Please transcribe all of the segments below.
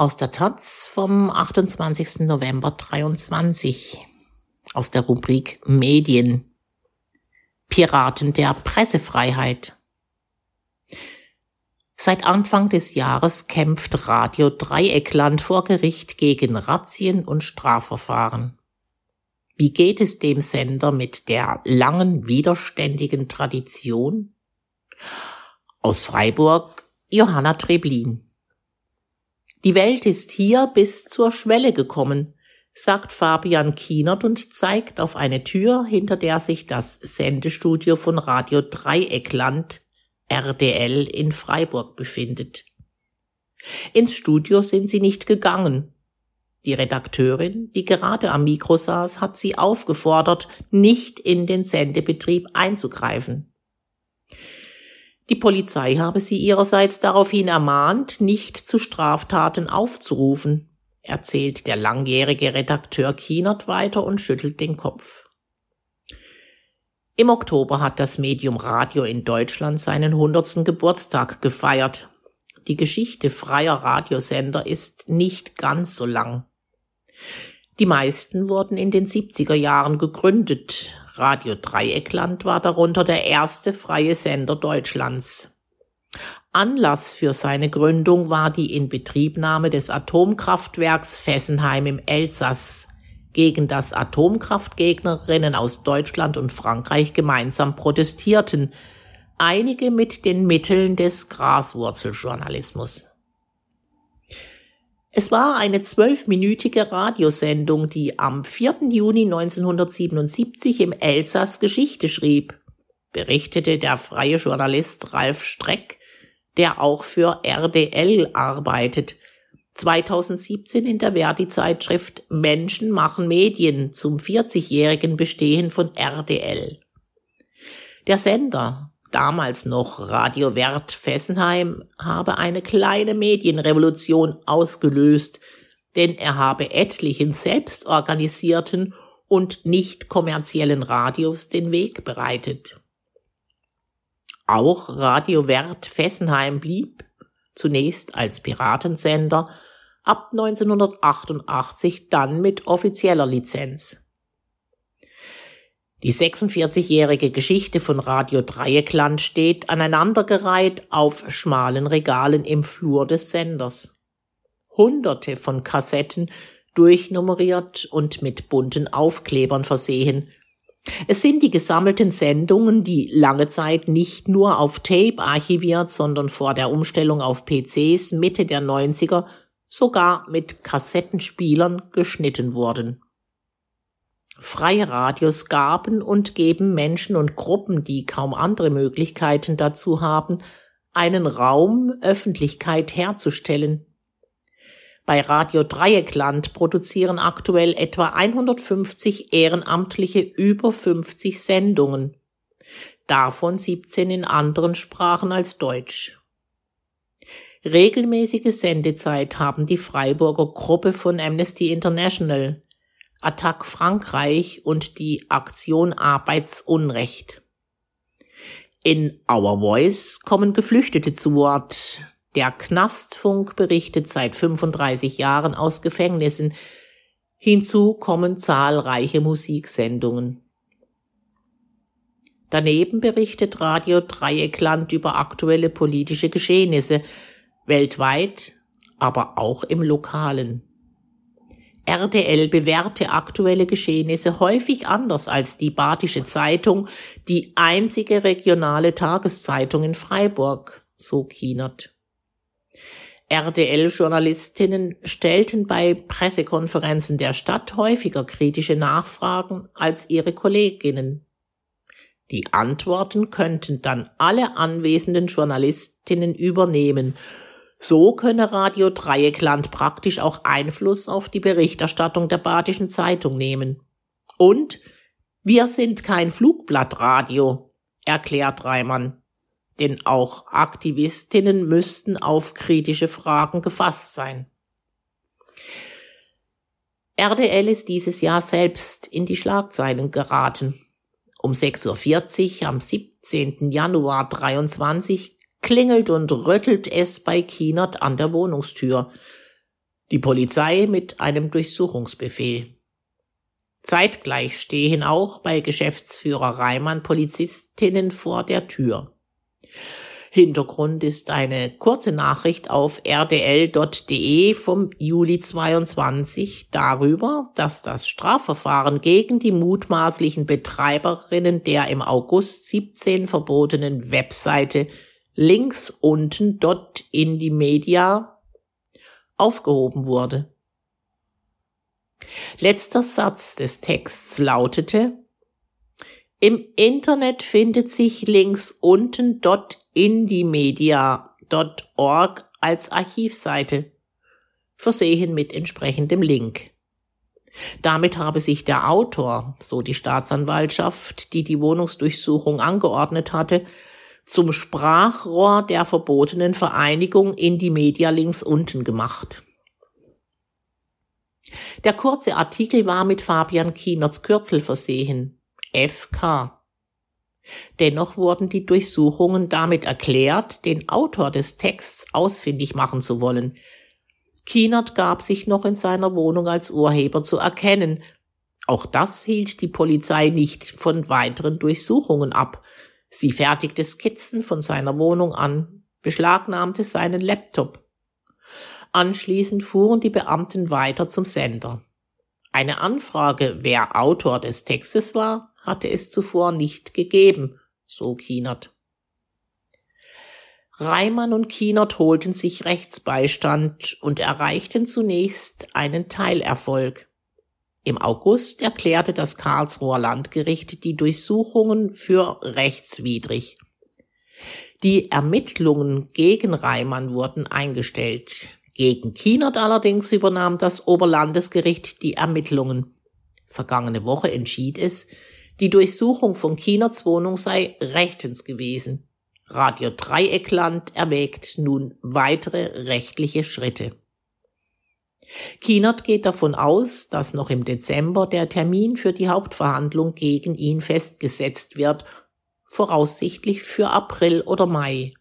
Aus der Taz vom 28. November 23. Aus der Rubrik Medien. Piraten der Pressefreiheit. Seit Anfang des Jahres kämpft Radio Dreieckland vor Gericht gegen Razzien und Strafverfahren. Wie geht es dem Sender mit der langen widerständigen Tradition? Aus Freiburg Johanna Treblin. Die Welt ist hier bis zur Schwelle gekommen, sagt Fabian Kienert und zeigt auf eine Tür, hinter der sich das Sendestudio von Radio Dreieckland RDL in Freiburg befindet. Ins Studio sind sie nicht gegangen. Die Redakteurin, die gerade am Mikro saß, hat sie aufgefordert, nicht in den Sendebetrieb einzugreifen. Die Polizei habe sie ihrerseits daraufhin ermahnt, nicht zu Straftaten aufzurufen, erzählt der langjährige Redakteur Kienert weiter und schüttelt den Kopf. Im Oktober hat das Medium Radio in Deutschland seinen hundertsten Geburtstag gefeiert. Die Geschichte freier Radiosender ist nicht ganz so lang. Die meisten wurden in den 70er Jahren gegründet, Radio Dreieckland war darunter der erste freie Sender Deutschlands. Anlass für seine Gründung war die Inbetriebnahme des Atomkraftwerks Fessenheim im Elsass, gegen das Atomkraftgegnerinnen aus Deutschland und Frankreich gemeinsam protestierten, einige mit den Mitteln des Graswurzeljournalismus. Es war eine zwölfminütige Radiosendung, die am 4. Juni 1977 im Elsass Geschichte schrieb, berichtete der freie Journalist Ralf Streck, der auch für RDL arbeitet, 2017 in der Verdi-Zeitschrift Menschen machen Medien zum 40-jährigen Bestehen von RDL. Der Sender damals noch Radio Wert Fessenheim, habe eine kleine Medienrevolution ausgelöst, denn er habe etlichen selbstorganisierten und nicht kommerziellen Radios den Weg bereitet. Auch Radio Wert Fessenheim blieb, zunächst als Piratensender, ab 1988 dann mit offizieller Lizenz. Die 46-jährige Geschichte von Radio Dreieckland steht aneinandergereiht auf schmalen Regalen im Flur des Senders. Hunderte von Kassetten, durchnummeriert und mit bunten Aufklebern versehen. Es sind die gesammelten Sendungen, die lange Zeit nicht nur auf Tape archiviert, sondern vor der Umstellung auf PCs Mitte der 90er sogar mit Kassettenspielern geschnitten wurden. Freie Radios gaben und geben Menschen und Gruppen, die kaum andere Möglichkeiten dazu haben, einen Raum Öffentlichkeit herzustellen. Bei Radio Dreieckland produzieren aktuell etwa 150 Ehrenamtliche über 50 Sendungen, davon 17 in anderen Sprachen als Deutsch. Regelmäßige Sendezeit haben die Freiburger Gruppe von Amnesty International, Attac Frankreich und die Aktion Arbeitsunrecht. In Our Voice kommen Geflüchtete zu Wort. Der Knastfunk berichtet seit 35 Jahren aus Gefängnissen. Hinzu kommen zahlreiche Musiksendungen. Daneben berichtet Radio Dreieckland über aktuelle politische Geschehnisse, weltweit, aber auch im Lokalen. RDL bewährte aktuelle Geschehnisse häufig anders als die Badische Zeitung, die einzige regionale Tageszeitung in Freiburg, so Kienert. RDL-Journalistinnen stellten bei Pressekonferenzen der Stadt häufiger kritische Nachfragen als ihre Kolleginnen. Die Antworten könnten dann alle anwesenden Journalistinnen übernehmen so könne Radio Dreieckland praktisch auch Einfluss auf die Berichterstattung der Badischen Zeitung nehmen. Und wir sind kein Flugblattradio, erklärt Reimann. Denn auch Aktivistinnen müssten auf kritische Fragen gefasst sein. RDL ist dieses Jahr selbst in die Schlagzeilen geraten. Um 6.40 Uhr am 17. Januar 23 klingelt und rüttelt es bei Kienert an der Wohnungstür. Die Polizei mit einem Durchsuchungsbefehl. Zeitgleich stehen auch bei Geschäftsführer Reimann Polizistinnen vor der Tür. Hintergrund ist eine kurze Nachricht auf rdl.de vom Juli 22 darüber, dass das Strafverfahren gegen die mutmaßlichen Betreiberinnen der im August 17 verbotenen Webseite links unten dort in die Media aufgehoben wurde. Letzter Satz des Texts lautete, im Internet findet sich links unten dort indiemedia.org als Archivseite, versehen mit entsprechendem Link. Damit habe sich der Autor, so die Staatsanwaltschaft, die die Wohnungsdurchsuchung angeordnet hatte, zum Sprachrohr der verbotenen Vereinigung Indie links unten gemacht. Der kurze Artikel war mit Fabian Kienerts Kürzel versehen. FK. Dennoch wurden die Durchsuchungen damit erklärt, den Autor des Texts ausfindig machen zu wollen. Kienert gab sich noch in seiner Wohnung als Urheber zu erkennen. Auch das hielt die Polizei nicht von weiteren Durchsuchungen ab. Sie fertigte Skizzen von seiner Wohnung an, beschlagnahmte seinen Laptop. Anschließend fuhren die Beamten weiter zum Sender. Eine Anfrage, wer Autor des Textes war, hatte es zuvor nicht gegeben, so Kienert. Reimann und Kienert holten sich Rechtsbeistand und erreichten zunächst einen Teilerfolg. Im August erklärte das Karlsruher Landgericht die Durchsuchungen für rechtswidrig. Die Ermittlungen gegen Reimann wurden eingestellt. Gegen Kienert allerdings übernahm das Oberlandesgericht die Ermittlungen. Vergangene Woche entschied es, die Durchsuchung von Kienerts Wohnung sei rechtens gewesen. Radio Dreieckland erwägt nun weitere rechtliche Schritte. Kienert geht davon aus, dass noch im Dezember der Termin für die Hauptverhandlung gegen ihn festgesetzt wird, voraussichtlich für April oder Mai.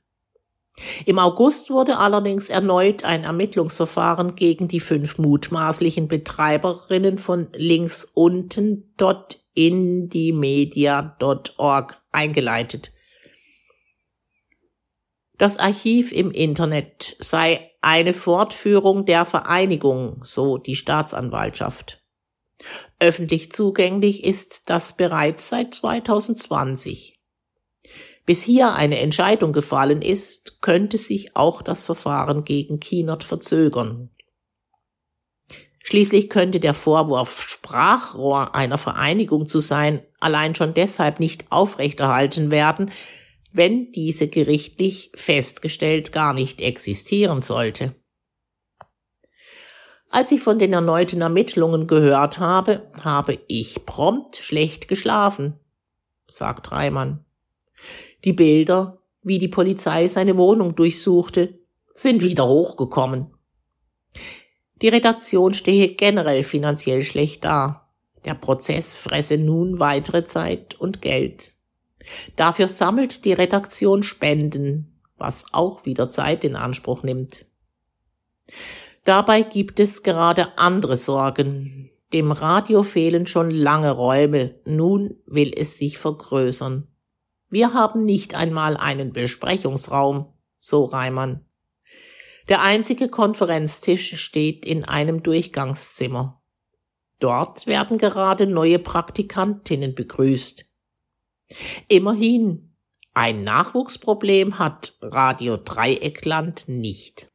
Im August wurde allerdings erneut ein Ermittlungsverfahren gegen die fünf mutmaßlichen Betreiberinnen von links unten dort in die media.org eingeleitet. Das Archiv im Internet sei eine Fortführung der Vereinigung, so die Staatsanwaltschaft. Öffentlich zugänglich ist das bereits seit 2020. Bis hier eine Entscheidung gefallen ist, könnte sich auch das Verfahren gegen Kienert verzögern. Schließlich könnte der Vorwurf, Sprachrohr einer Vereinigung zu sein, allein schon deshalb nicht aufrechterhalten werden, wenn diese gerichtlich festgestellt gar nicht existieren sollte. Als ich von den erneuten Ermittlungen gehört habe, habe ich prompt schlecht geschlafen, sagt Reimann. Die Bilder, wie die Polizei seine Wohnung durchsuchte, sind wieder hochgekommen. Die Redaktion stehe generell finanziell schlecht da. Der Prozess fresse nun weitere Zeit und Geld. Dafür sammelt die Redaktion Spenden, was auch wieder Zeit in Anspruch nimmt. Dabei gibt es gerade andere Sorgen. Dem Radio fehlen schon lange Räume, nun will es sich vergrößern. Wir haben nicht einmal einen Besprechungsraum, so Reimann. Der einzige Konferenztisch steht in einem Durchgangszimmer. Dort werden gerade neue Praktikantinnen begrüßt. Immerhin, ein Nachwuchsproblem hat Radio Dreieckland nicht.